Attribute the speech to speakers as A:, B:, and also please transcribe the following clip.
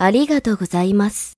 A: ありがとうございます。